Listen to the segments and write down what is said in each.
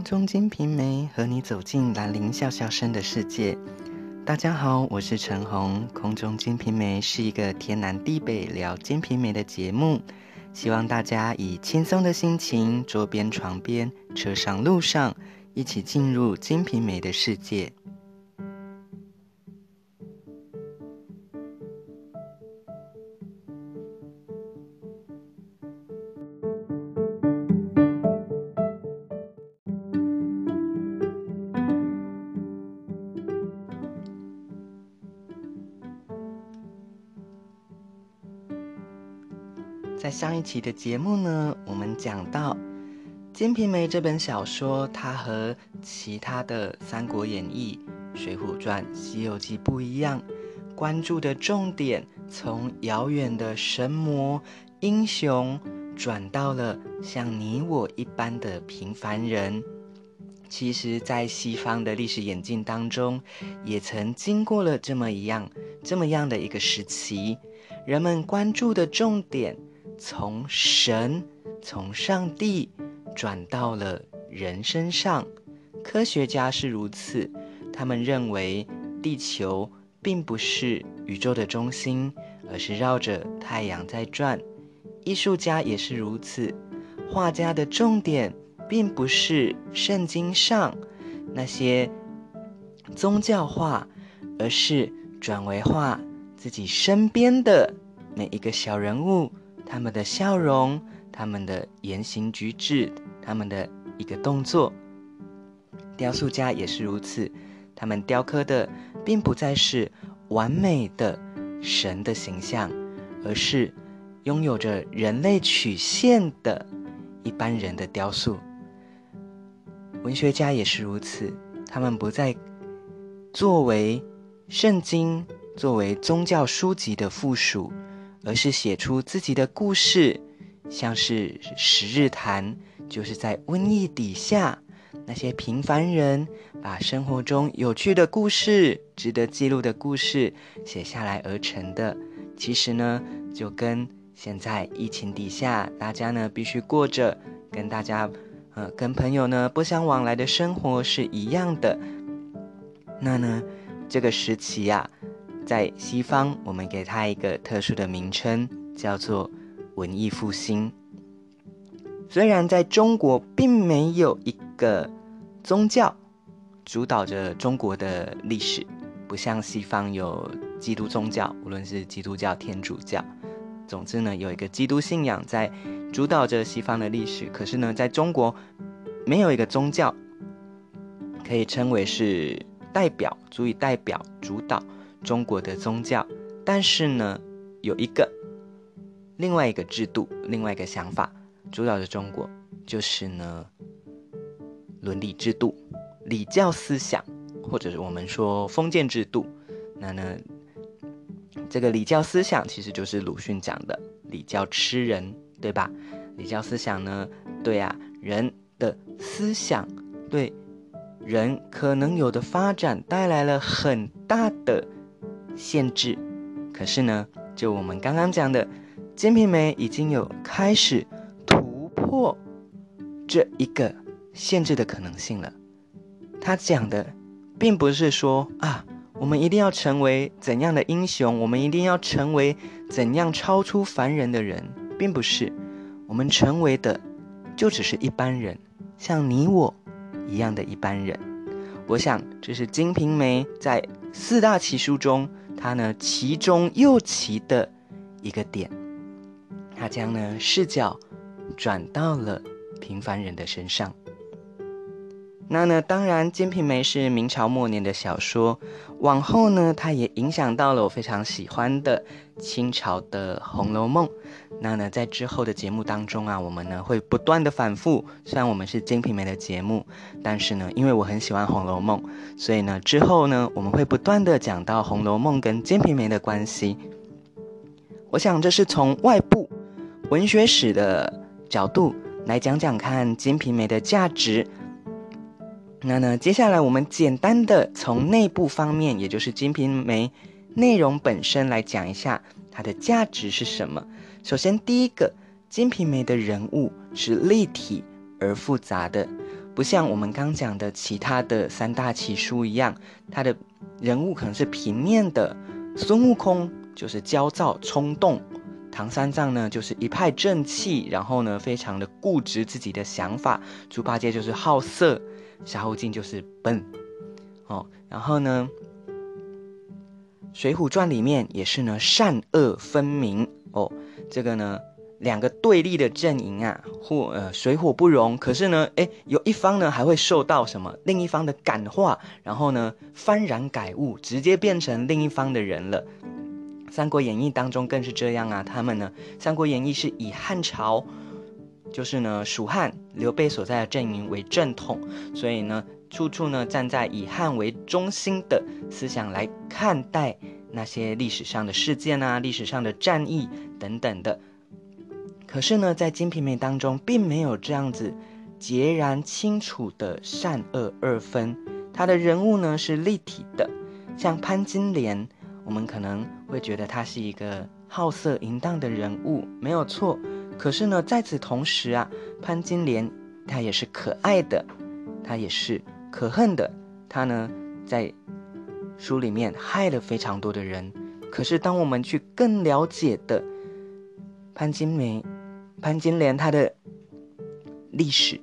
空中金瓶梅和你走进兰陵笑笑生的世界。大家好，我是陈红。空中金瓶梅是一个天南地北聊金瓶梅的节目，希望大家以轻松的心情，桌边、床边、车上、路上，一起进入金瓶梅的世界。一期的节目呢，我们讲到《金瓶梅》这本小说，它和其他的《三国演义》《水浒传》《西游记》不一样，关注的重点从遥远的神魔英雄，转到了像你我一般的平凡人。其实，在西方的历史演进当中，也曾经过了这么一样、这么样的一个时期，人们关注的重点。从神，从上帝转到了人身上，科学家是如此，他们认为地球并不是宇宙的中心，而是绕着太阳在转。艺术家也是如此，画家的重点并不是圣经上那些宗教画，而是转为画自己身边的每一个小人物。他们的笑容，他们的言行举止，他们的一个动作，雕塑家也是如此。他们雕刻的并不再是完美的神的形象，而是拥有着人类曲线的一般人的雕塑。文学家也是如此，他们不再作为圣经、作为宗教书籍的附属。而是写出自己的故事，像是《十日谈》，就是在瘟疫底下，那些平凡人把生活中有趣的故事、值得记录的故事写下来而成的。其实呢，就跟现在疫情底下，大家呢必须过着跟大家，呃，跟朋友呢不相往来的生活是一样的。那呢，这个时期呀、在西方，我们给它一个特殊的名称，叫做文艺复兴。虽然在中国并没有一个宗教主导着中国的历史，不像西方有基督宗教，无论是基督教、天主教，总之呢，有一个基督信仰在主导着西方的历史。可是呢，在中国没有一个宗教可以称为是代表，足以代表主导。中国的宗教，但是呢，有一个另外一个制度，另外一个想法主导着中国，就是呢，伦理制度、礼教思想，或者是我们说封建制度。那呢，这个礼教思想其实就是鲁迅讲的“礼教吃人”，对吧？礼教思想呢，对啊，人的思想对人可能有的发展带来了很大的。限制，可是呢，就我们刚刚讲的，《金瓶梅》已经有开始突破这一个限制的可能性了。他讲的，并不是说啊，我们一定要成为怎样的英雄，我们一定要成为怎样超出凡人的人，并不是。我们成为的，就只是一般人，像你我一样的一般人。我想，这是《金瓶梅》在四大奇书中。他呢，其中又奇的一个点，他将呢视角转到了平凡人的身上。那呢，当然，《金瓶梅》是明朝末年的小说，往后呢，它也影响到了我非常喜欢的清朝的《红楼梦》。那呢，在之后的节目当中啊，我们呢会不断的反复。虽然我们是《金瓶梅》的节目，但是呢，因为我很喜欢《红楼梦》，所以呢，之后呢，我们会不断的讲到《红楼梦》跟《金瓶梅》的关系。我想这是从外部文学史的角度来讲讲看《金瓶梅》的价值。那呢，接下来我们简单的从内部方面，也就是《金瓶梅》内容本身来讲一下它的价值是什么。首先，第一个，《金瓶梅》的人物是立体而复杂的，不像我们刚讲的其他的三大奇书一样，他的人物可能是平面的。孙悟空就是焦躁冲动，唐三藏呢就是一派正气，然后呢非常的固执自己的想法。猪八戒就是好色，沙悟净就是笨。哦，然后呢，《水浒传》里面也是呢善恶分明哦，这个呢。两个对立的阵营啊，或呃水火不容。可是呢，诶，有一方呢还会受到什么另一方的感化，然后呢幡然改悟，直接变成另一方的人了。《三国演义》当中更是这样啊，他们呢，《三国演义》是以汉朝，就是呢蜀汉刘备所在的阵营为正统，所以呢处处呢站在以汉为中心的思想来看待那些历史上的事件啊、历史上的战役等等的。可是呢，在《金瓶梅》当中，并没有这样子截然清楚的善恶二分。他的人物呢是立体的，像潘金莲，我们可能会觉得他是一个好色淫荡的人物，没有错。可是呢，在此同时啊，潘金莲她也是可爱的，她也是可恨的。她呢，在书里面害了非常多的人。可是当我们去更了解的潘金梅。潘金莲她的历史，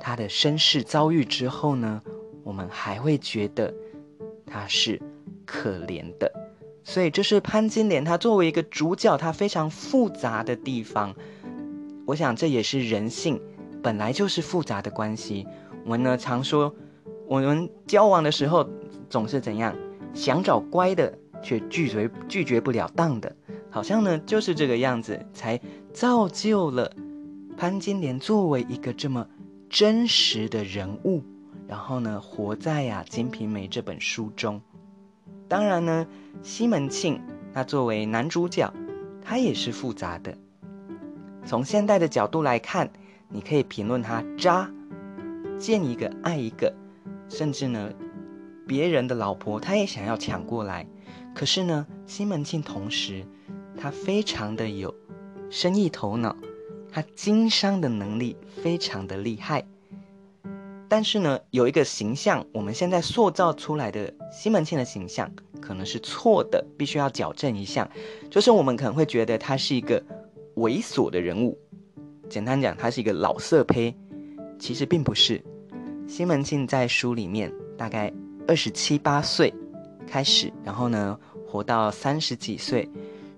她的身世遭遇之后呢，我们还会觉得她是可怜的，所以这是潘金莲她作为一个主角，她非常复杂的地方。我想这也是人性本来就是复杂的关系。我们呢常说，我们交往的时候总是怎样，想找乖的，却拒绝拒绝不了当的。好像呢，就是这个样子，才造就了潘金莲作为一个这么真实的人物，然后呢，活在呀《金瓶梅》这本书中。当然呢，西门庆他作为男主角，他也是复杂的。从现代的角度来看，你可以评论他渣，见一个爱一个，甚至呢，别人的老婆他也想要抢过来。可是呢，西门庆同时。他非常的有生意头脑，他经商的能力非常的厉害。但是呢，有一个形象，我们现在塑造出来的西门庆的形象可能是错的，必须要矫正一下。就是我们可能会觉得他是一个猥琐的人物，简单讲，他是一个老色胚。其实并不是。西门庆在书里面大概二十七八岁开始，然后呢，活到三十几岁。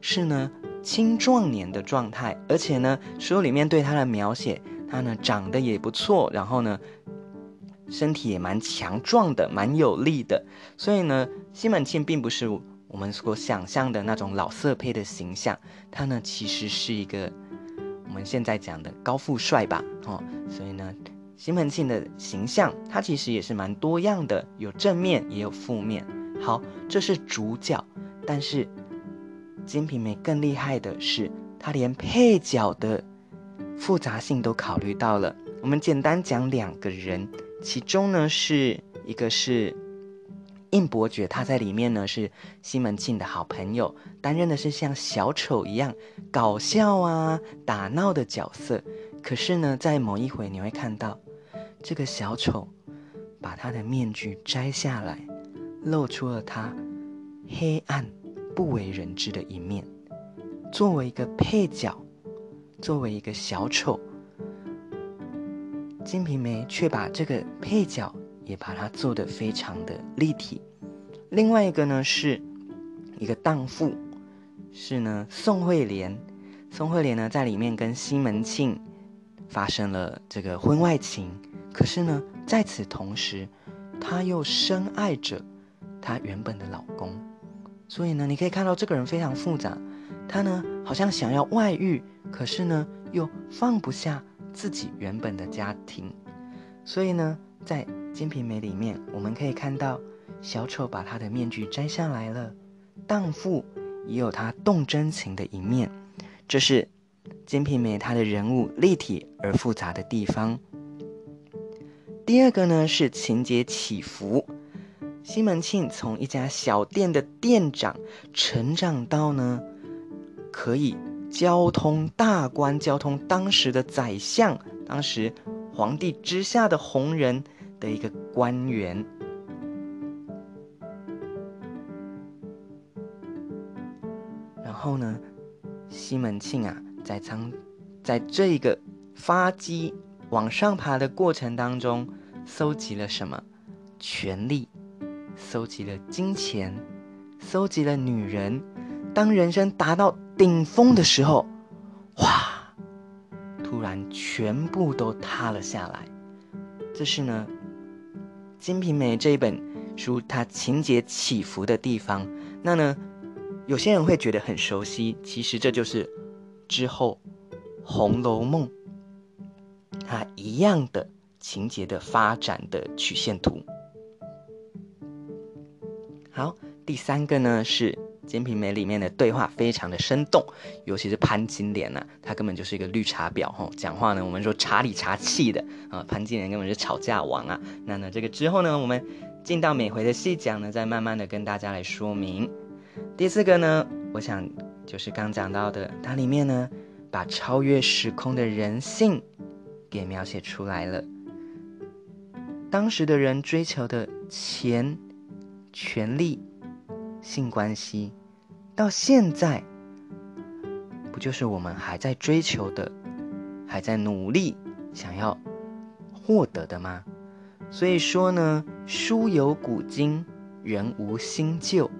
是呢，青壮年的状态，而且呢，书里面对他的描写，他呢长得也不错，然后呢，身体也蛮强壮的，蛮有力的，所以呢，西门庆并不是我们所想象的那种老色胚的形象，他呢其实是一个我们现在讲的高富帅吧，哦，所以呢，西门庆的形象，他其实也是蛮多样的，有正面也有负面。好，这是主角，但是。《金瓶梅》更厉害的是，他连配角的复杂性都考虑到了。我们简单讲两个人，其中呢是一个是应伯爵，他在里面呢是西门庆的好朋友，担任的是像小丑一样搞笑啊、打闹的角色。可是呢，在某一回你会看到，这个小丑把他的面具摘下来，露出了他黑暗。不为人知的一面，作为一个配角，作为一个小丑，金瓶梅却把这个配角也把它做得非常的立体。另外一个呢，是一个荡妇，是呢宋惠莲。宋惠莲呢在里面跟西门庆发生了这个婚外情，可是呢在此同时，她又深爱着她原本的老公。所以呢，你可以看到这个人非常复杂，她呢好像想要外遇，可是呢又放不下自己原本的家庭。所以呢，在《金瓶梅》里面，我们可以看到小丑把他的面具摘下来了，荡妇也有他动真情的一面。这是《金瓶梅》他的人物立体而复杂的地方。第二个呢是情节起伏。西门庆从一家小店的店长成长到呢，可以交通大官，交通当时的宰相，当时皇帝之下的红人的一个官员。然后呢，西门庆啊，在仓，在这一个发迹往上爬的过程当中，搜集了什么？权力，搜集了金钱，搜集了女人。当人生达到顶峰的时候，哇！突然全部都塌了下来。这是呢，《金瓶梅》这一本书它情节起伏的地方。那呢，有些人会觉得很熟悉，其实这就是之后《红楼梦》它一样的情节的发展的曲线图。好，第三个呢是《金瓶梅》里面的对话非常的生动，尤其是潘金莲呐、啊，他根本就是一个绿茶婊吼，讲话呢我们说茶里茶气的啊，潘金莲根本是吵架王啊。那呢这个之后呢，我们进到每回的细讲呢，再慢慢的跟大家来说明。第四个呢，我想就是刚讲到的，它里面呢把超越时空的人性给描写出来了，当时的人追求的钱。权力、性关系，到现在，不就是我们还在追求的，还在努力想要获得的吗？所以说呢，书有古今，人无新旧，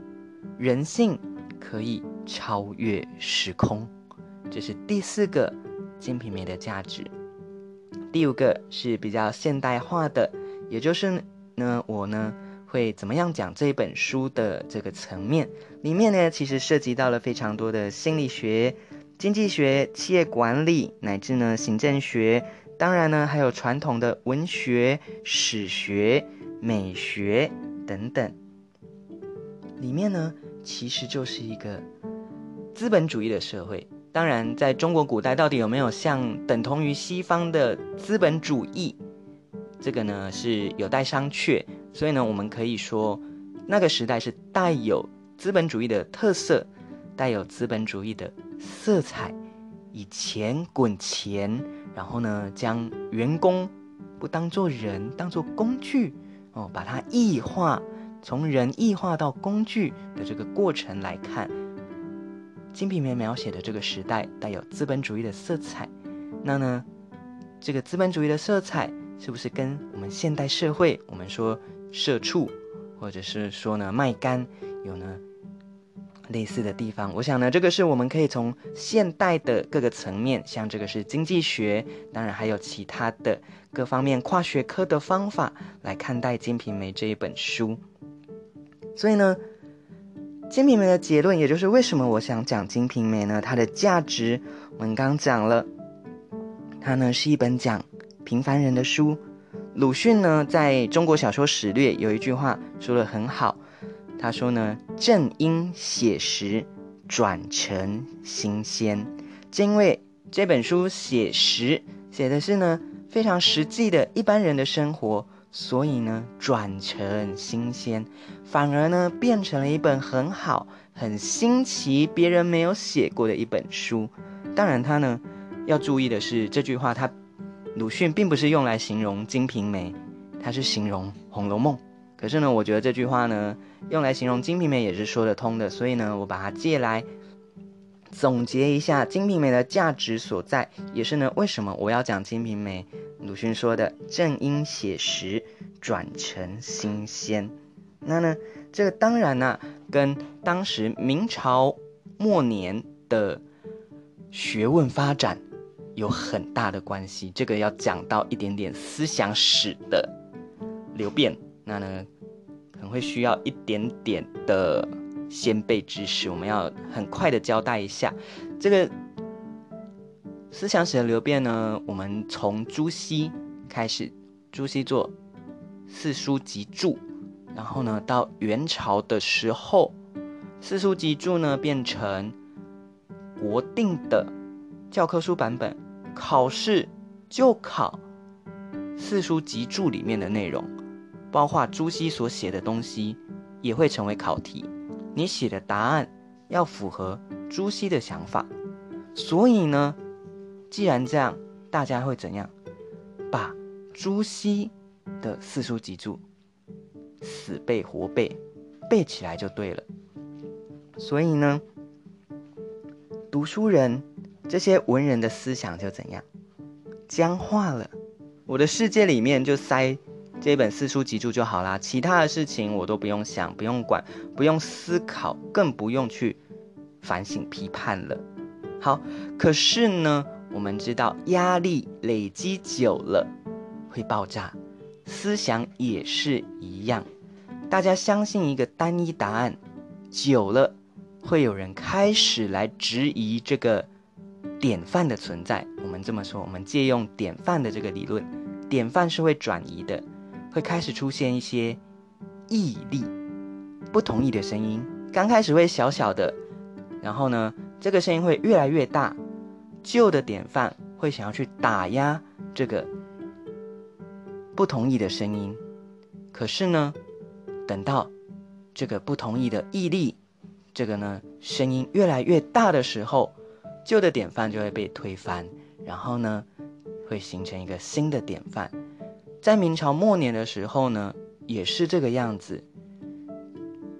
人性可以超越时空，这是第四个《金瓶梅》的价值。第五个是比较现代化的，也就是呢，我呢。会怎么样讲这本书的这个层面里面呢？其实涉及到了非常多的心理学、经济学、企业管理，乃至呢行政学，当然呢还有传统的文学、史学、美学等等。里面呢其实就是一个资本主义的社会。当然，在中国古代到底有没有像等同于西方的资本主义？这个呢是有待商榷。所以呢，我们可以说，那个时代是带有资本主义的特色，带有资本主义的色彩，以钱滚钱，然后呢，将员工不当做人，当作工具，哦，把它异化，从人异化到工具的这个过程来看，《金瓶梅》描写的这个时代带有资本主义的色彩。那呢，这个资本主义的色彩是不是跟我们现代社会，我们说？社畜，或者是说呢卖干，有呢类似的地方。我想呢，这个是我们可以从现代的各个层面，像这个是经济学，当然还有其他的各方面跨学科的方法来看待《金瓶梅》这一本书。所以呢，《金瓶梅》的结论，也就是为什么我想讲《金瓶梅》呢？它的价值，我们刚讲了，它呢是一本讲平凡人的书。鲁迅呢，在中国小说史略有一句话说得很好，他说呢：“正因写实，转成新鲜。”正因为这本书写实，写的是呢非常实际的一般人的生活，所以呢转成新鲜，反而呢变成了一本很好、很新奇、别人没有写过的一本书。当然，他呢要注意的是这句话，他。鲁迅并不是用来形容《金瓶梅》，他是形容《红楼梦》。可是呢，我觉得这句话呢，用来形容《金瓶梅》也是说得通的。所以呢，我把它借来总结一下《金瓶梅》的价值所在，也是呢，为什么我要讲《金瓶梅》？鲁迅说的“正因写实，转成新鲜”。那呢，这个当然呢、跟当时明朝末年的学问发展。有很大的关系，这个要讲到一点点思想史的流变，那呢可能会需要一点点的先辈知识，我们要很快的交代一下这个思想史的流变呢。我们从朱熹开始，朱熹做四书集注，然后呢到元朝的时候，四书集注呢变成国定的教科书版本。考试就考四书集注里面的内容，包括朱熹所写的东西，也会成为考题。你写的答案要符合朱熹的想法。所以呢，既然这样，大家会怎样？把朱熹的四书集注，死背活背，背起来就对了。所以呢，读书人这些文人的思想就怎样僵化了。我的世界里面就塞这本四书集注就好啦，其他的事情我都不用想，不用管，不用思考，更不用去反省批判了。好，可是呢，我们知道压力累积久了会爆炸，思想也是一样。大家相信一个单一答案，久了会有人开始来质疑这个典范的存在。我们这么说，我们借用典范的这个理论，典范是会转移的，会开始出现一些异力、不同意的声音。刚开始会小小的，然后呢，这个声音会越来越大，旧的典范会想要去打压这个不同意的声音，可是呢，等到这个不同意的毅力，这个呢声音越来越大的时候，旧的典范就会被推翻，然后呢，会形成一个新的典范。在明朝末年的时候呢，也是这个样子，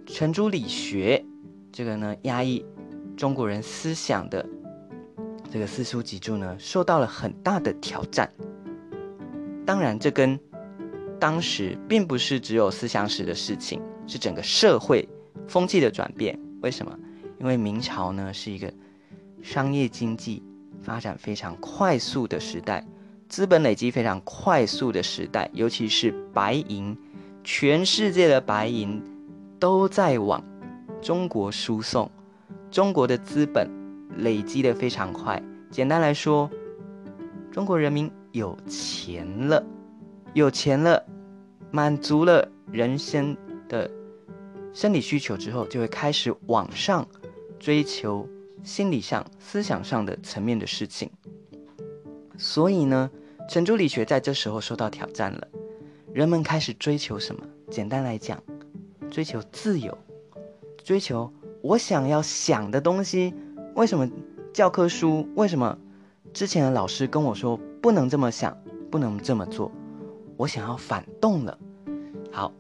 程朱理学这个呢压抑。中国人思想的这个四书集注呢，受到了很大的挑战。当然，这跟当时并不是只有思想史的事情，是整个社会风气的转变。为什么？因为明朝呢是一个商业经济发展非常快速的时代，资本累积非常快速的时代，尤其是白银，全世界的白银都在往中国输送。中国的资本累积得非常快。简单来说，中国人民有钱了，有钱了，满足了人生的生理需求之后，就会开始往上追求心理上、思想上的层面的事情。所以呢，程朱理学在这时候受到挑战了。人们开始追求什么？简单来讲，追求自由，追求。我想要想的东西，为什么教科书？为什么之前的老师跟我说不能这么想，不能这么做？我想要反动了。好，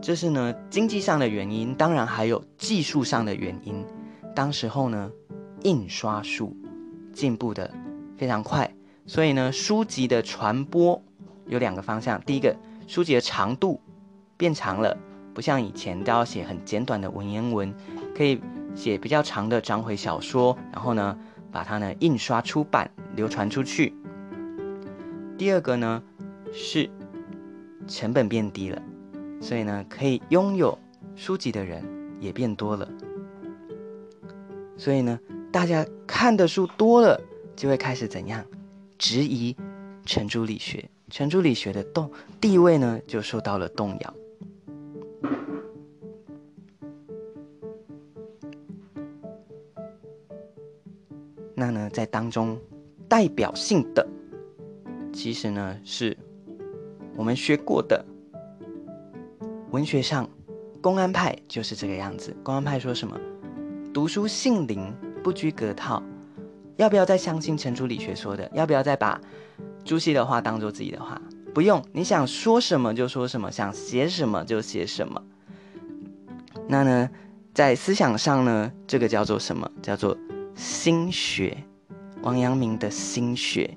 这是呢经济上的原因，当然还有技术上的原因。当时候呢，印刷术进步的非常快，所以呢书籍的传播有两个方向。第一个，书籍的长度变长了。不像以前都要写很简短的文言文，可以写比较长的章回小说，然后呢，把它呢印刷出版，流传出去。第二个呢是成本变低了，所以呢可以拥有书籍的人也变多了。所以呢，大家看的书多了，就会开始怎样质疑程朱理学，程朱理学的动地位呢就受到了动摇。那呢，在当中代表性的，其实呢是我们学过的文学上，公安派就是这个样子。公安派说什么？读书性灵，不拘格套。要不要再相信程朱理学说的？要不要再把朱熹的话当做自己的话？不用，你想说什么就说什么，想写什么就写什么。那呢，在思想上呢，这个叫做什么？叫做。心学，王阳明的心学。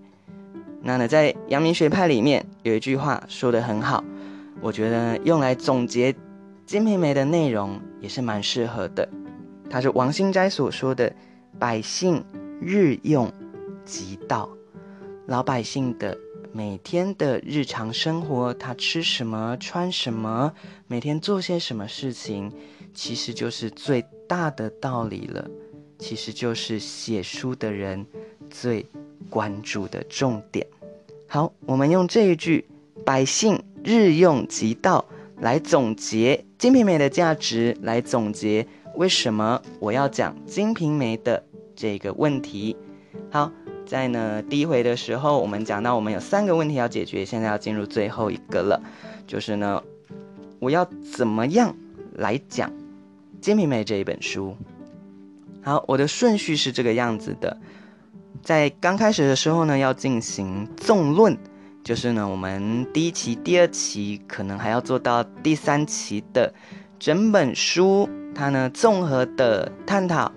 那呢，在阳明学派里面有一句话说的很好，我觉得用来总结《金瓶梅》的内容也是蛮适合的。他是王心斋所说的：“百姓日用即道，老百姓的每天的日常生活，他吃什么、穿什么，每天做些什么事情，其实就是最大的道理了。”其实就是写书的人最关注的重点。好，我们用这一句“百姓日用即道”来总结《金瓶梅》的价值，来总结为什么我要讲《金瓶梅》的这个问题。好，在呢第一回的时候，我们讲到我们有三个问题要解决，现在要进入最后一个了，就是呢，我要怎么样来讲《金瓶梅》这一本书？好，我的顺序是这个样子的，在刚开始的时候呢，要进行纵论，就是呢，我们第一期、第二期可能还要做到第三期的整本书，它呢综合的探讨。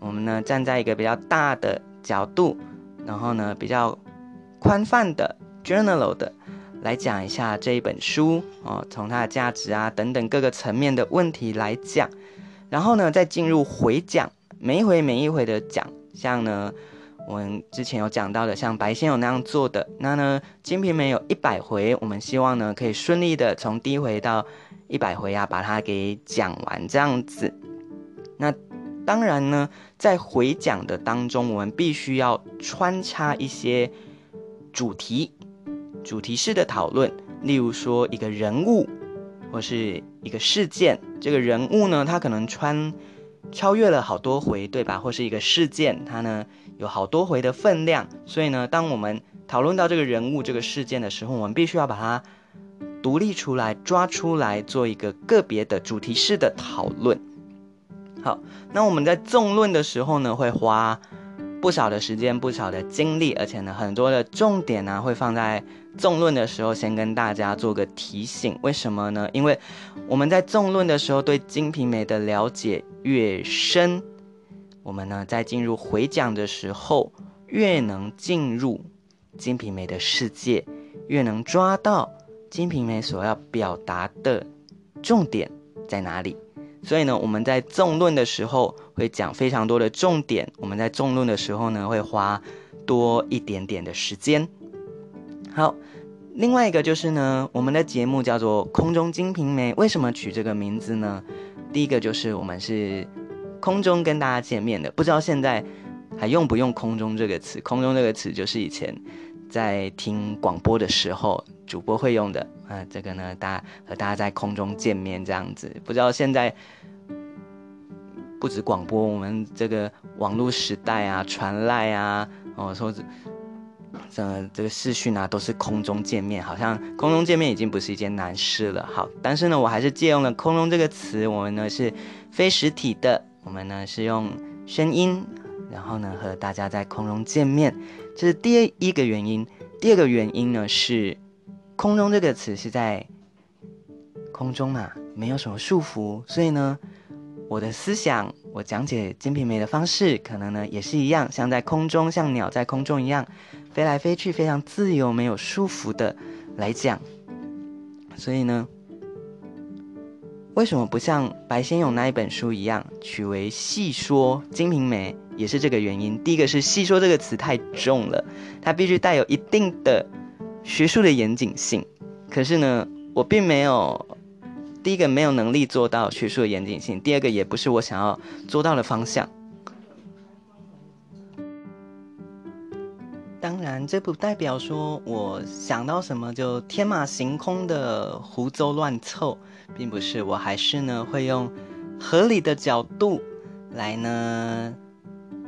我们呢站在一个比较大的角度，然后呢比较宽泛的 general 的来讲一下这一本书哦，从它的价值啊等等各个层面的问题来讲，然后呢再进入回讲，每一回每一回的讲，像呢。我们之前有讲到的，像白先勇那样做的，那呢，《金瓶梅》有一百回，我们希望呢可以顺利的从第一回到一百回啊，把它给讲完这样子。那当然呢，在回讲的当中，我们必须要穿插一些主题、主题式的讨论，例如说一个人物或是一个事件，这个人物呢，他可能穿。超越了好多回，对吧？或是一个事件，它呢有好多回的分量，所以呢，当我们讨论到这个人物、这个事件的时候，我们必须要把它独立出来、抓出来，做一个个别的主题式的讨论。好，那我们在纵论的时候呢，会花不少的时间、不少的精力，而且呢，很多的重点呢会放在。纵论的时候，先跟大家做个提醒，为什么呢？因为我们在纵论的时候，对《金瓶梅》的了解越深，我们呢在进入回讲的时候，越能进入《金瓶梅》的世界，越能抓到《金瓶梅》所要表达的重点在哪里。所以呢，我们在纵论的时候会讲非常多的重点，我们在纵论的时候呢，会花多一点点的时间。好，另外一个就是呢，我们的节目叫做《空中金瓶梅》，为什么取这个名字呢？第一个就是我们是空中跟大家见面的，不知道现在还用不用“空中”这个词？“空中”这个词就是以前在听广播的时候主播会用的啊。这个呢，大家和大家在空中见面这样子，不知道现在不止广播，我们这个网络时代啊，传赖啊，哦，说是。这这个视讯啊，都是空中见面，好像空中见面已经不是一件难事了。好，但是呢，我还是借用了“空中”这个词。我们呢是非实体的，我们呢是用声音，然后呢和大家在空中见面，这是第一个原因。第二个原因呢是“空中”这个词是在空中嘛，没有什么束缚，所以呢，我的思想，我讲解《金瓶梅》的方式，可能呢也是一样，像在空中，像鸟在空中一样。飞来飞去，非常自由，没有束缚的来讲。所以呢，为什么不像白先勇那一本书一样，取为《戏说金瓶梅》，也是这个原因。第一个是“戏说”这个词太重了，它必须带有一定的学术的严谨性。可是呢，我并没有，第一个没有能力做到学术的严谨性，第二个也不是我想要做到的方向。当然，这不代表说我想到什么就天马行空的胡诌乱凑，并不是。我还是呢会用合理的角度来呢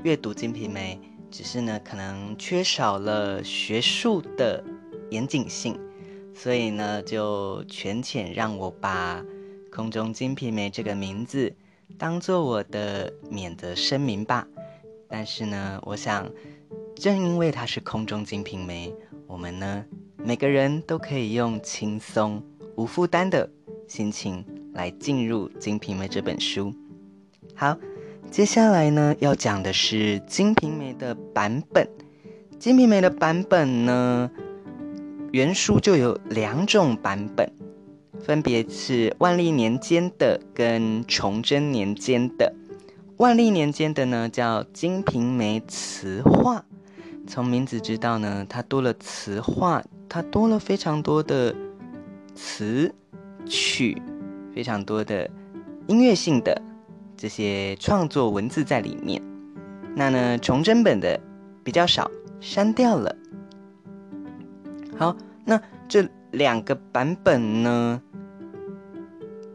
阅读《金瓶梅》，只是呢可能缺少了学术的严谨性，所以呢就权潜让我把《空中金瓶梅》这个名字当做我的免责声明吧。但是呢，我想。正因为它是空中金瓶梅，我们呢每个人都可以用轻松无负担的心情来进入《金瓶梅》这本书。好，接下来呢要讲的是《金瓶梅》的版本。《金瓶梅》的版本呢，原书就有两种版本，分别是万历年间的跟崇祯年间的。万历年间的呢叫《金瓶梅词话》。从名字知道呢，它多了词话，它多了非常多的词曲，非常多的音乐性的这些创作文字在里面。那呢，崇祯本的比较少，删掉了。好，那这两个版本呢，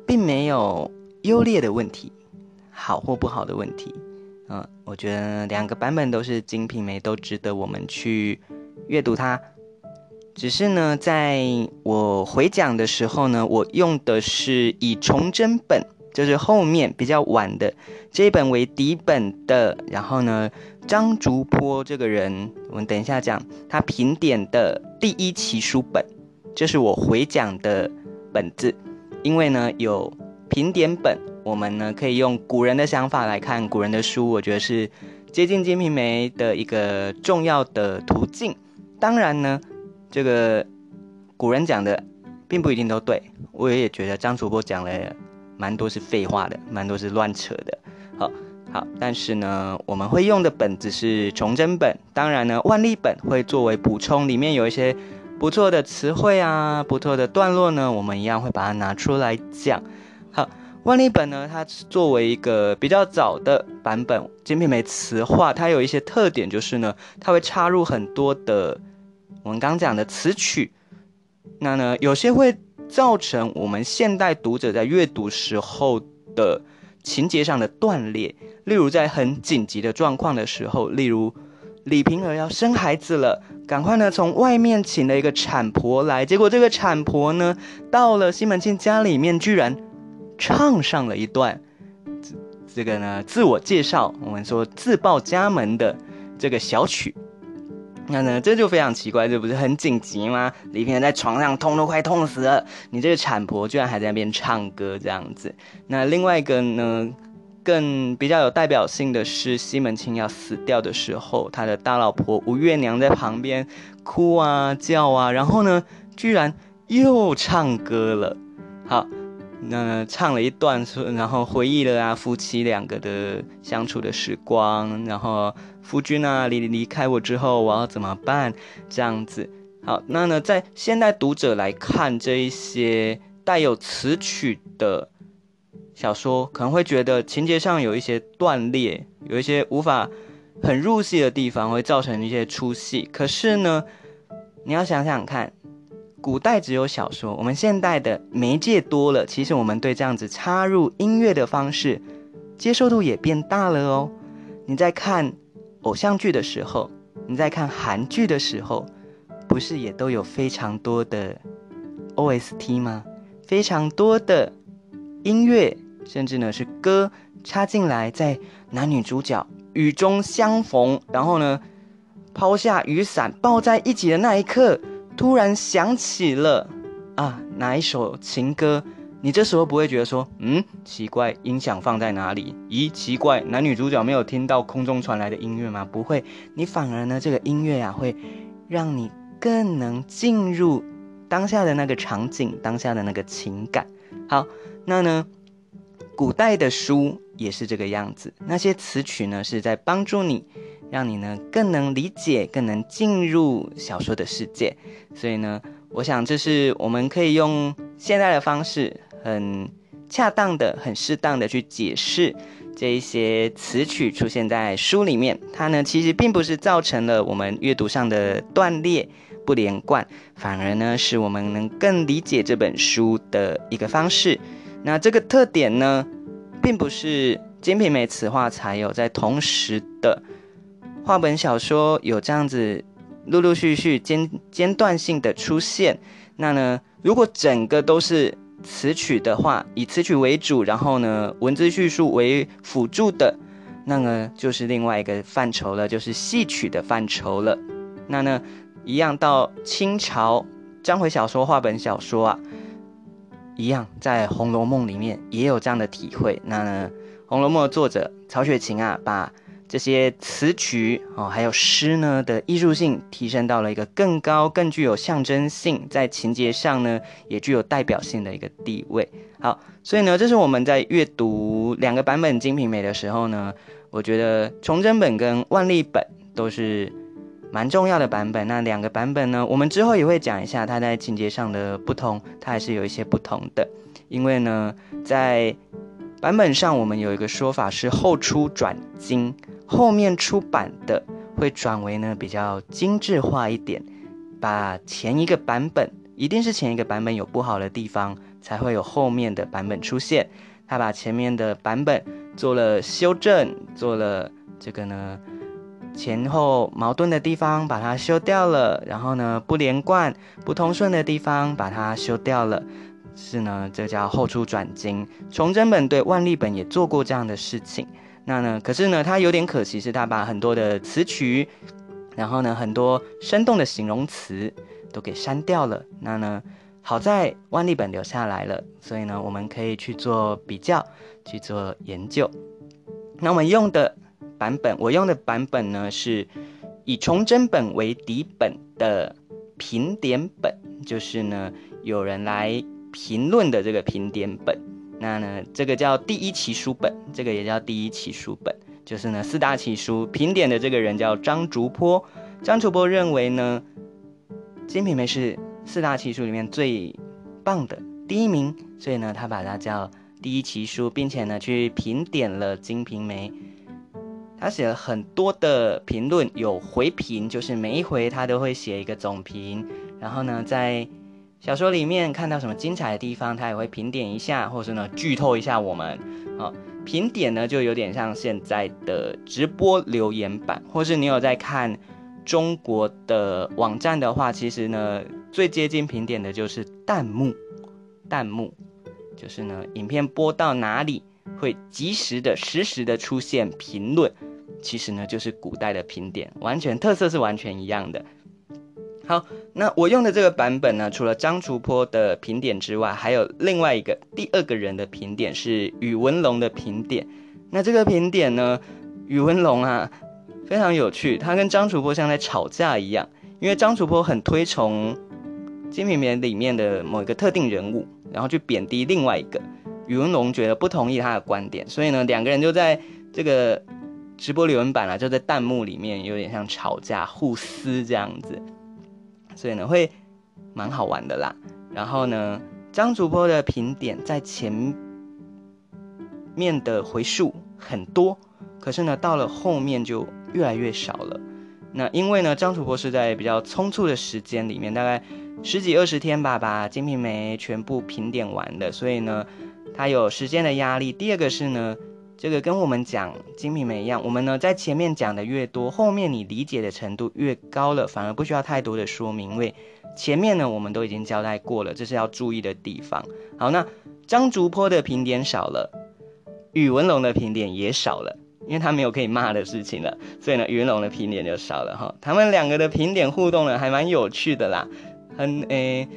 并没有优劣的问题，好或不好的问题。嗯，我觉得两个版本都是《金瓶梅》，都值得我们去阅读它。只是呢，在我回讲的时候呢，我用的是以崇祯本就是后面比较晚的这一本为底本的。然后呢，张竹坡这个人，我们等一下讲他评点的第一期书本，这是我回讲的本子。因为呢有评点本，我们呢可以用古人的想法来看古人的书，我觉得是接近《金瓶梅》的一个重要的途径。当然呢，这个古人讲的并不一定都对，我也觉得张竹坡讲了。蛮多是废话的，蛮多是乱扯的。好，好，但是呢，我们会用的本子是崇祯本，当然呢，万历本会作为补充，里面有一些不错的词汇啊，不错的段落呢，我们一样会把它拿出来讲。好，万历本呢，它作为一个比较早的版本，《金瓶梅》词话，它有一些特点，就是呢，它会插入很多的我们刚讲的词曲，那呢，有些会。造成我们现代读者在阅读时候的情节上的断裂，例如在很紧急的状况的时候，例如李瓶儿要生孩子了，赶快呢从外面请了一个产婆来，结果这个产婆呢到了西门庆家里面，居然唱上了一段这这个呢自我介绍，我们说自报家门的这个小曲。那呢，这就非常奇怪，这不是很紧急吗？李平在床上痛都快痛死了，你这个产婆居然还在那边唱歌这样子。那另外一个呢，更比较有代表性的是西门庆要死掉的时候，他的大老婆吴月娘在旁边哭啊叫啊，然后呢，居然又唱歌了。好。那唱了一段，然后回忆了啊夫妻两个的相处的时光，然后夫君啊离离开我之后，我要怎么办？这样子。好，那呢，在现代读者来看这一些带有词曲的小说，可能会觉得情节上有一些断裂，有一些无法很入戏的地方，会造成一些出戏。可是呢，你要想想看。古代只有小说，我们现代的媒介多了，其实我们对这样子插入音乐的方式接受度也变大了哦。你在看偶像剧的时候，你在看韩剧的时候，不是也都有非常多的 OST 吗？非常多的音乐，甚至呢是歌插进来，在男女主角雨中相逢，然后呢抛下雨伞抱在一起的那一刻。突然想起了啊，哪一首情歌？你这时候不会觉得说，嗯，奇怪，音响放在哪里？咦，奇怪，男女主角没有听到空中传来的音乐吗？不会，你反而呢，这个音乐呀，会让你更能进入当下的那个场景，当下的那个情感。好，那呢，古代的书也是这个样子，那些词曲呢，是在帮助你。让你呢更能理解，更能进入小说的世界。所以呢，我想这是我们可以用现代的方式，很恰当的、很适当的去解释这一些词曲出现在书里面。它呢其实并不是造成了我们阅读上的断裂、不连贯，反而呢是我们能更理解这本书的一个方式。那这个特点呢，并不是《金瓶梅》词话才有，在同时的。话本小说有这样子陆陆续续间间断性的出现，那呢，如果整个都是词曲的话，以词曲为主，然后呢，文字叙述为辅助的，那呢，就是另外一个范畴了，就是戏曲的范畴了。那呢，一样到清朝章回小说、话本小说啊，一样在《红楼梦》里面也有这样的体会。那呢，《红楼梦》的作者曹雪芹啊，把这些词曲哦，还有诗呢的艺术性提升到了一个更高、更具有象征性，在情节上呢也具有代表性的一个地位。好，所以呢，这是我们在阅读两个版本《金瓶梅》的时候呢，我觉得崇祯本跟万历本都是蛮重要的版本。那两个版本呢，我们之后也会讲一下它在情节上的不同，它还是有一些不同的，因为呢，在版本上我们有一个说法是后出转精。后面出版的会转为呢比较精致化一点，把前一个版本一定是前一个版本有不好的地方，才会有后面的版本出现。他把前面的版本做了修正，做了这个呢前后矛盾的地方把它修掉了，然后呢不连贯、不通顺的地方把它修掉了，是呢，这叫后出转经。崇祯本对万历本也做过这样的事情。那呢，可是呢，他有点可惜，是他把很多的词曲，然后呢，很多生动的形容词都给删掉了。那呢，好在万历本留下来了，所以呢，我们可以去做比较，去做研究。那我们用的版本，我用的版本呢，是以崇祯本为底本的评点本，就是呢，有人来。评论的这个评点本，那呢，这个叫第一奇书本，这个也叫第一奇书本，就是呢四大奇书评点的这个人叫张竹坡，张竹坡认为呢，《金瓶梅》是四大奇书里面最棒的第一名，所以呢，他把它叫第一奇书，并且呢去评点了《金瓶梅》，他写了很多的评论，有回评，就是每一回他都会写一个总评，然后呢在。小说里面看到什么精彩的地方，他也会评点一下，或是呢剧透一下我们。好、哦，评点呢就有点像现在的直播留言板，或是你有在看中国的网站的话，其实呢最接近评点的就是弹幕。弹幕就是呢影片播到哪里会及时的、实时的出现评论，其实呢就是古代的评点，完全特色是完全一样的。好，那我用的这个版本呢，除了张竹坡的评点之外，还有另外一个第二个人的评点是宇文龙的评点。那这个评点呢，宇文龙啊非常有趣，他跟张竹坡像在吵架一样，因为张竹坡很推崇《金瓶梅》里面的某一个特定人物，然后去贬低另外一个。宇文龙觉得不同意他的观点，所以呢，两个人就在这个直播留言板啊，就在弹幕里面有点像吵架、互撕这样子。所以呢，会蛮好玩的啦。然后呢，张主播的评点在前面的回数很多，可是呢，到了后面就越来越少了。那因为呢，张主播是在比较匆促的时间里面，大概十几二十天吧，把《金瓶梅》全部评点完的，所以呢，他有时间的压力。第二个是呢。这个跟我们讲《金瓶梅》一样，我们呢在前面讲的越多，后面你理解的程度越高了，反而不需要太多的说明，因为前面呢我们都已经交代过了，这是要注意的地方。好，那张竹坡的评点少了，宇文龙的评点也少了，因为他没有可以骂的事情了，所以呢宇文龙的评点就少了哈。他们两个的评点互动呢还蛮有趣的啦，很诶。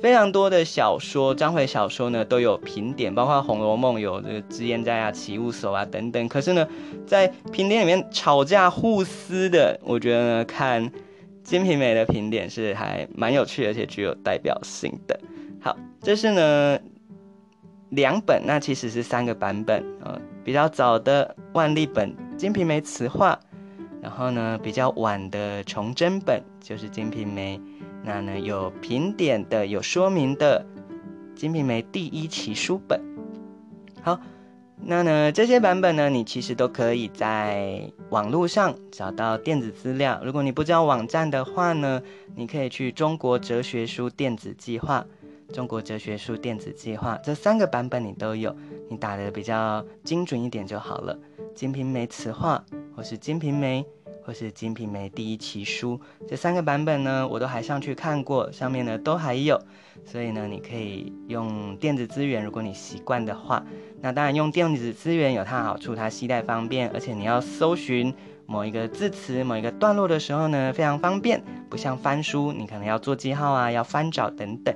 非常多的小说，章回小说呢都有评点，包括《红楼梦》有这个脂砚斋啊、起雾叟啊等等。可是呢，在评点里面吵架互撕的，我觉得呢，看《金瓶梅》的评点是还蛮有趣，而且具有代表性的。好，这是呢两本，那其实是三个版本啊、比较早的万历本《金瓶梅词话》，然后呢比较晚的崇祯本就是《金瓶梅》。那呢，有评点的，有说明的，《金瓶梅》第一期书本。好，那呢，这些版本呢，你其实都可以在网络上找到电子资料。如果你不知道网站的话呢，你可以去中国哲学书电子计划，中国哲学书电子计划这三个版本你都有，你打得比较精准一点就好了，《金瓶梅词话》或是《金瓶梅》。或是《金瓶梅》第一奇书这三个版本呢，我都还上去看过，上面呢都还有，所以呢，你可以用电子资源，如果你习惯的话。那当然用电子资源有它好处，它携带方便，而且你要搜寻某一个字词、某一个段落的时候呢，非常方便，不像翻书，你可能要做记号啊，要翻找等等。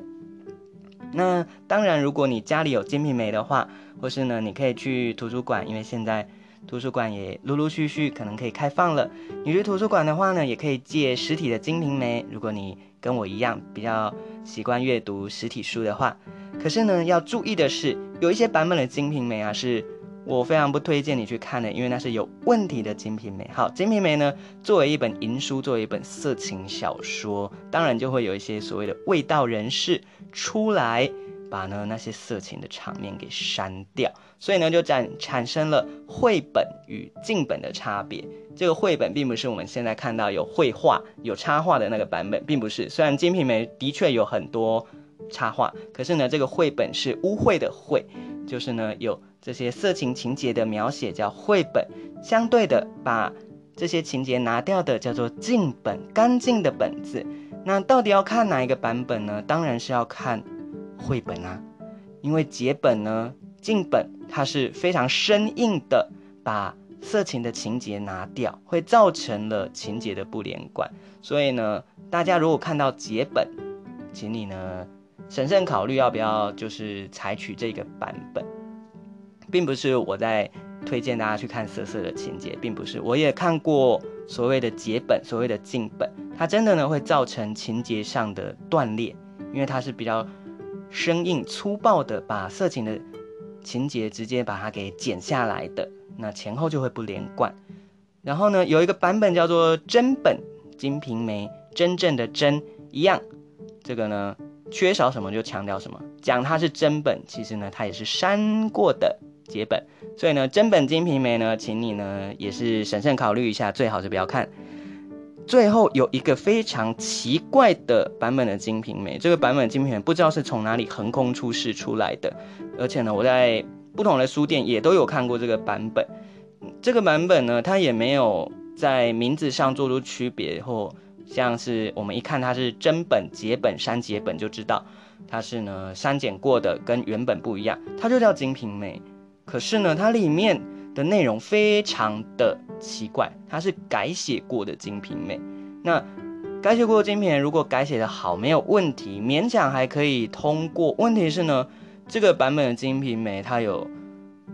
那当然，如果你家里有《金瓶梅》的话，或是呢，你可以去图书馆，因为现在。图书馆也陆陆续续可能可以开放了。你去图书馆的话呢，也可以借实体的《金瓶梅》。如果你跟我一样比较习惯阅读实体书的话，可是呢，要注意的是，有一些版本的《金瓶梅》啊，是我非常不推荐你去看的，因为那是有问题的《金瓶梅》。好，《金瓶梅》呢，作为一本淫书，作为一本色情小说，当然就会有一些所谓的味道人士出来。把呢那些色情的场面给删掉，所以呢就产产生了绘本与净本的差别。这个绘本并不是我们现在看到有绘画、有插画的那个版本，并不是。虽然《金瓶梅》的确有很多插画，可是呢这个绘本是污秽的秽，就是呢有这些色情情节的描写叫绘本。相对的，把这些情节拿掉的叫做净本，干净的本子。那到底要看哪一个版本呢？当然是要看。绘本啊，因为节本呢，净本它是非常生硬的，把色情的情节拿掉，会造成了情节的不连贯。所以呢，大家如果看到节本，请你呢审慎考虑要不要就是采取这个版本，并不是我在推荐大家去看色色的情节，并不是，我也看过所谓的节本，所谓的镜本，它真的呢会造成情节上的断裂，因为它是比较生硬粗暴的，把色情的情节直接把它给剪下来的，那前后就会不连贯。然后呢，有一个版本叫做真本《金瓶梅》，真正的真一样，这个呢缺少什么就强调什么，讲它是真本，其实呢它也是删过的节本。所以呢，真本《金瓶梅》呢，请你呢也是审慎考虑一下，最好是不要看。最后有一个非常奇怪的版本的《金瓶梅》，这个版本《金瓶梅》不知道是从哪里横空出世出来的，而且呢，我在不同的书店也都有看过这个版本。这个版本呢，它也没有在名字上做出区别，或像是我们一看它是真本、节本、删节本，就知道它是呢删减过的，跟原本不一样，它就叫《金瓶梅》。可是呢，它里面的内容非常的奇怪，它是改写过的《金瓶梅》。那改写过的《金瓶梅》如果改写的好，没有问题，勉强还可以通过。问题是呢，这个版本的《金瓶梅》它有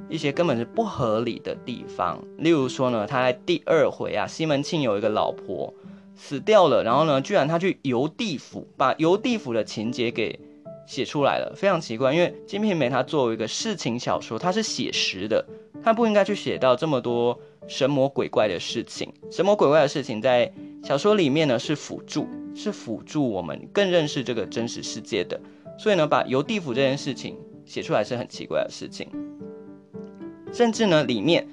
一些根本是不合理的地方。例如说呢，他在第二回啊，西门庆有一个老婆死掉了，然后呢，居然他去游地府，把游地府的情节给写出来了，非常奇怪。因为《金瓶梅》它作为一个世情小说，它是写实的。它不应该去写到这么多神魔鬼怪的事情，神魔鬼怪的事情在小说里面呢是辅助，是辅助我们更认识这个真实世界的。所以呢，把游地府这件事情写出来是很奇怪的事情。甚至呢，里面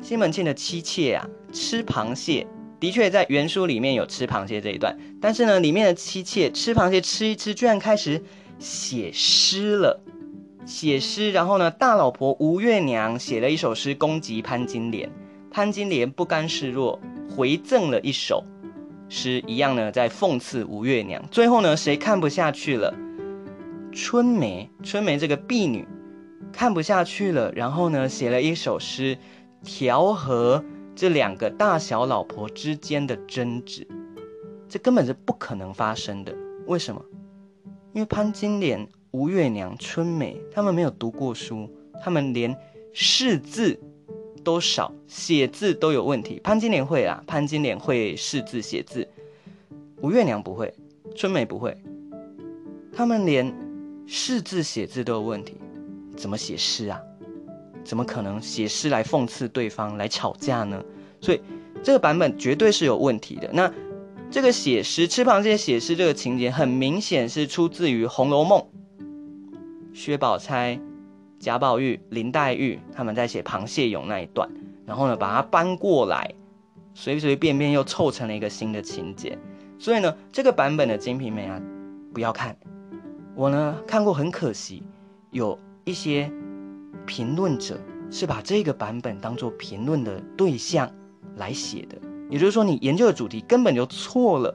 西门庆的妻妾啊吃螃蟹，的确在原书里面有吃螃蟹这一段，但是呢，里面的妻妾吃螃蟹吃一吃，居然开始写诗了。写诗，然后呢，大老婆吴月娘写了一首诗攻击潘金莲，潘金莲不甘示弱，回赠了一首诗，一样呢在讽刺吴月娘。最后呢，谁看不下去了？春梅，春梅这个婢女看不下去了，然后呢写了一首诗，调和这两个大小老婆之间的争执。这根本是不可能发生的，为什么？因为潘金莲。吴月娘、春梅，他们没有读过书，他们连识字都少，写字都有问题。潘金莲会啊，潘金莲会识字写字，吴月娘不会，春梅不会，他们连识字写字都有问题，怎么写诗啊？怎么可能写诗来讽刺对方，来吵架呢？所以这个版本绝对是有问题的。那这个写诗吃螃蟹写诗这个情节，很明显是出自于《红楼梦》。薛宝钗、贾宝玉、林黛玉他们在写螃蟹咏那一段，然后呢把它搬过来，随随便便又凑成了一个新的情节。所以呢，这个版本的《金瓶梅》啊，不要看。我呢看过，很可惜，有一些评论者是把这个版本当做评论的对象来写的，也就是说，你研究的主题根本就错了，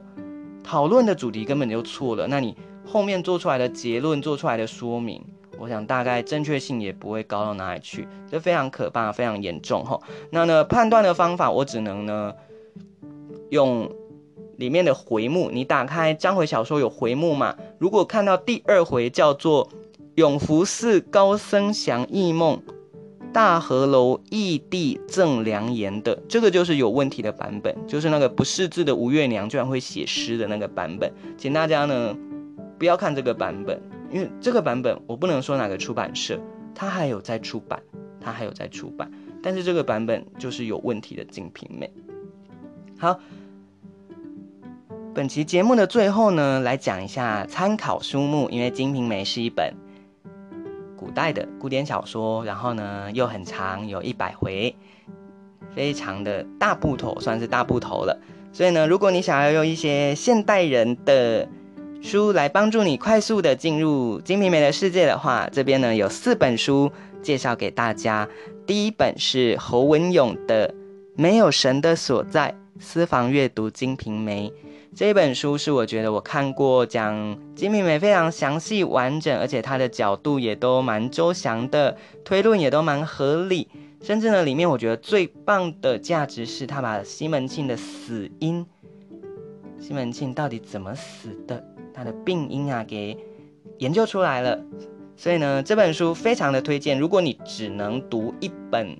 讨论的主题根本就错了，那你。后面做出来的结论，做出来的说明，我想大概正确性也不会高到哪里去，这非常可怕，非常严重哈。那呢，判断的方法，我只能呢用里面的回目。你打开章回小说有回目嘛？如果看到第二回叫做“永福寺高僧祥异梦，大和楼异弟赠良言”的，这个就是有问题的版本，就是那个不识字的吴月娘居然会写诗的那个版本，请大家呢。不要看这个版本，因为这个版本我不能说哪个出版社，它还有在出版，它还有在出版，但是这个版本就是有问题的《金瓶梅》。好，本期节目的最后呢，来讲一下参考书目，因为《金瓶梅》是一本古代的古典小说，然后呢又很长，有一百回，非常的大部头，算是大部头了。所以呢，如果你想要用一些现代人的书来帮助你快速的进入《金瓶梅》的世界的话，这边呢有四本书介绍给大家。第一本是侯文咏的《没有神的所在》，私房阅读《金瓶梅》。这本书是我觉得我看过讲《金瓶梅》非常详细完整，而且它的角度也都蛮周详的，推论也都蛮合理。甚至呢，里面我觉得最棒的价值是，他把西门庆的死因，西门庆到底怎么死的，他的病因啊，给研究出来了。所以呢，这本书非常的推荐。如果你只能读一本《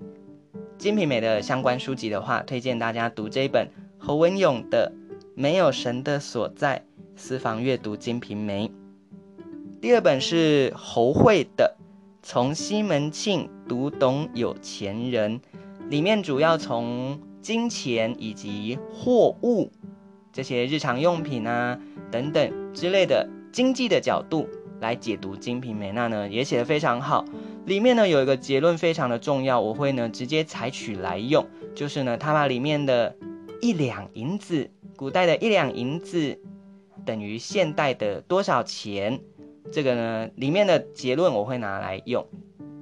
金瓶梅》的相关书籍的话，推荐大家读这一本侯文咏的《没有神的所在》，私房阅读《金瓶梅》。第二本是侯蕙的。从西门庆读懂有钱人，里面主要从金钱以及货物这些日常用品啊等等之类的经济的角度来解读《金瓶梅》，那呢也写得非常好。里面呢有一个结论非常的重要，我会呢直接采取来用，就是呢他把里面的一两银子，古代的一两银子等于现代的多少钱？这个呢，里面的结论我会拿来用。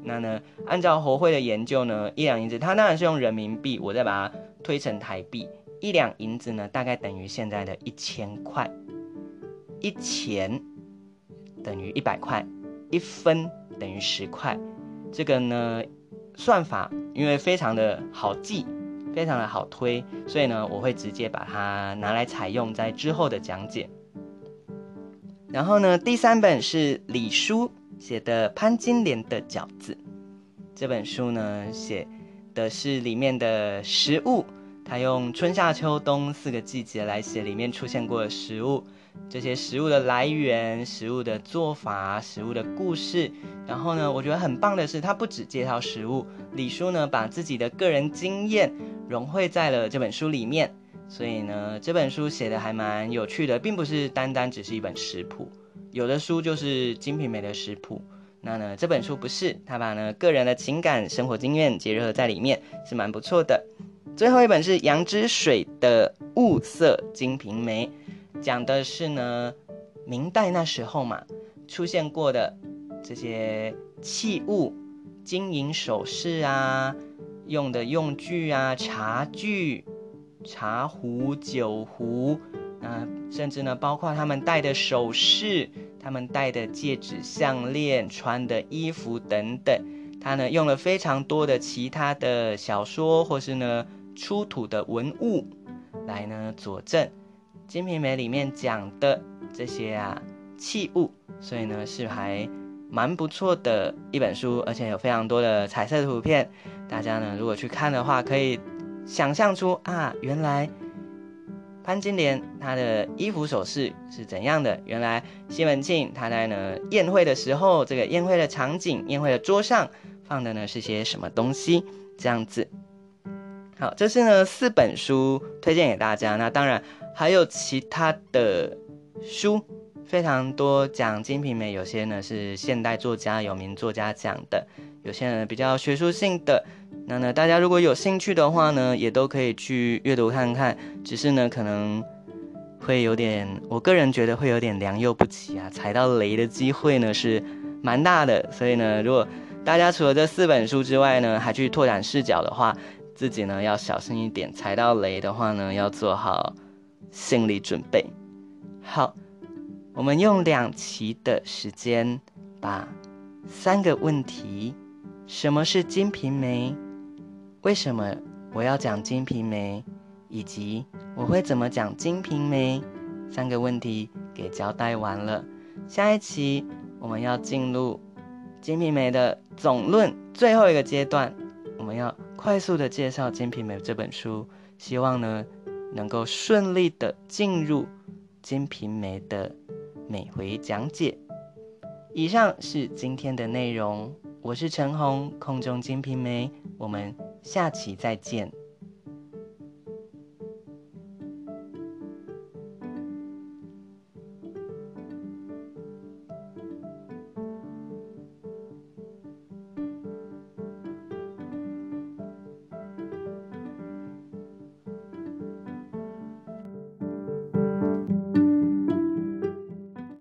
那呢，按照侯会的研究呢，一两银子，它当然是用人民币，我再把它推成台币。一两银子呢，大概等于现在的一千块。一钱等于一百块，一分等于十块。这个呢，算法因为非常的好记，非常的好推，所以呢，我会直接把它拿来采用在之后的讲解。然后呢，第三本是李书写的《潘金莲的饺子》。这本书呢，写的是里面的食物，他用春夏秋冬四个季节来写里面出现过的食物，这些食物的来源、食物的做法、食物的故事。然后呢，我觉得很棒的是，他不只介绍食物，李叔呢把自己的个人经验融汇在了这本书里面。所以呢，这本书写的还蛮有趣的，并不是单单只是一本食谱。有的书就是《金瓶梅》的食谱，那呢，这本书不是，他把呢个人的情感、生活经验结合在里面，是蛮不错的。最后一本是杨之水的《物色金瓶梅》，讲的是呢明代那时候嘛出现过的这些器物、金银首饰啊，用的用具啊，茶具。茶壶、酒壶，啊，甚至呢，包括他们戴的首饰、他们戴的戒指、项链、穿的衣服等等，他呢用了非常多的其他的小说或是呢出土的文物来呢佐证《金瓶梅》里面讲的这些啊器物，所以呢是还蛮不错的一本书，而且有非常多的彩色图片，大家呢如果去看的话可以。想象出啊，原来潘金莲她的衣服首饰是怎样的？原来西门庆他在呢宴会的时候，这个宴会的场景、宴会的桌上放的呢是些什么东西？这样子。好，这是呢四本书推荐给大家。那当然还有其他的书，非常多讲《金瓶梅》，有些呢是现代作家、有名作家讲的，有些人比较学术性的。那呢，大家如果有兴趣的话呢，也都可以去阅读看看。只是呢，可能会有点，我个人觉得会有点良莠不齐啊，踩到雷的机会呢是蛮大的。所以呢，如果大家除了这四本书之外呢，还去拓展视角的话，自己呢要小心一点，踩到雷的话呢，要做好心理准备。好，我们用两期的时间，把三个问题：什么是《金瓶梅》？为什么我要讲《金瓶梅》，以及我会怎么讲《金瓶梅》？三个问题给交代完了。下一期我们要进入《金瓶梅》的总论最后一个阶段，我们要快速的介绍《金瓶梅》这本书，希望呢能够顺利的进入《金瓶梅》的每回讲解。以上是今天的内容，我是陈红，空中金瓶梅，我们。下期再见。